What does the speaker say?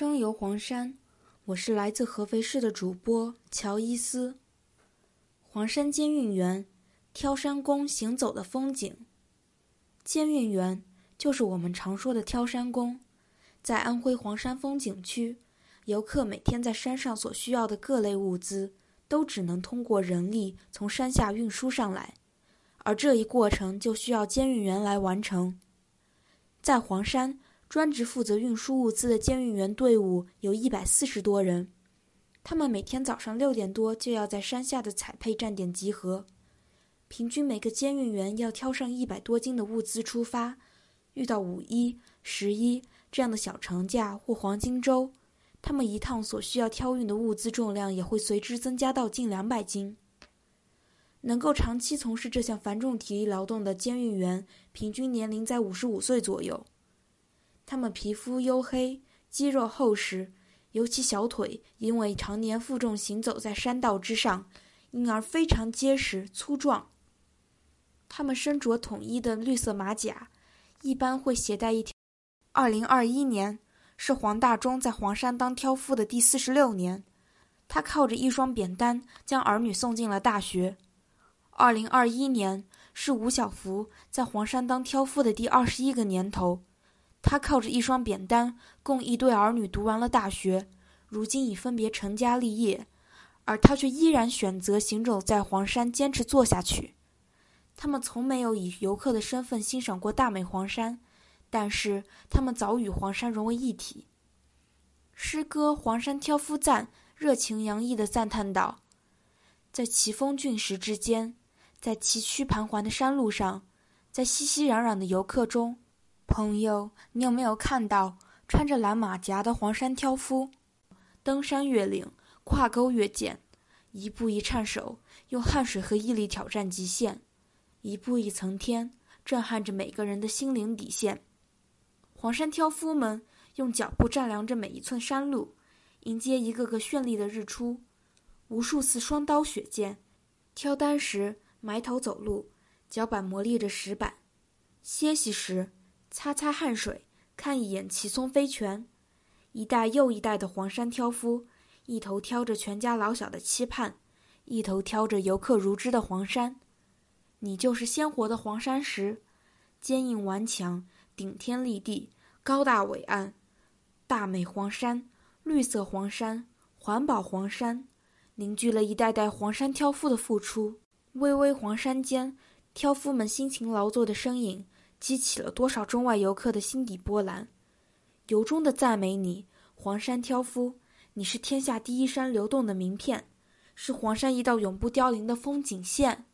声游黄山，我是来自合肥市的主播乔伊斯。黄山监运员，挑山工行走的风景。监运员就是我们常说的挑山工，在安徽黄山风景区，游客每天在山上所需要的各类物资，都只能通过人力从山下运输上来，而这一过程就需要监运员来完成。在黄山。专职负责运输物资的监运员队伍有一百四十多人，他们每天早上六点多就要在山下的采配站点集合，平均每个监运员要挑上一百多斤的物资出发。遇到五一、十一这样的小长假或黄金周，他们一趟所需要挑运的物资重量也会随之增加到近两百斤。能够长期从事这项繁重体力劳动的监运员，平均年龄在五十五岁左右。他们皮肤黝黑，肌肉厚实，尤其小腿，因为常年负重行走在山道之上，因而非常结实粗壮。他们身着统一的绿色马甲，一般会携带一条。二零二一年是黄大中在黄山当挑夫的第四十六年，他靠着一双扁担将儿女送进了大学。二零二一年是吴小福在黄山当挑夫的第二十一个年头。他靠着一双扁担，供一对儿女读完了大学，如今已分别成家立业，而他却依然选择行走在黄山，坚持做下去。他们从没有以游客的身份欣赏过大美黄山，但是他们早与黄山融为一体。诗歌《黄山挑夫赞》热情洋溢地赞叹道：“在奇峰峻石之间，在崎岖盘桓的山路上，在熙熙攘攘的游客中。”朋友，你有没有看到穿着蓝马甲的黄山挑夫，登山越岭，跨沟越涧，一步一颤手，用汗水和毅力挑战极限，一步一层天，震撼着每个人的心灵底线。黄山挑夫们用脚步丈量着每一寸山路，迎接一个个绚丽的日出。无数次双刀血剑，挑担时埋头走路，脚板磨砺着石板，歇息时。擦擦汗水，看一眼奇松飞泉，一代又一代的黄山挑夫，一头挑着全家老小的期盼，一头挑着游客如织的黄山。你就是鲜活的黄山石，坚硬顽强，顶天立地，高大伟岸。大美黄山，绿色黄山，环保黄山，凝聚了一代代黄山挑夫的付出。巍巍黄山间，挑夫们辛勤劳作的身影。激起了多少中外游客的心底波澜，由衷的赞美你，黄山挑夫，你是天下第一山流动的名片，是黄山一道永不凋零的风景线。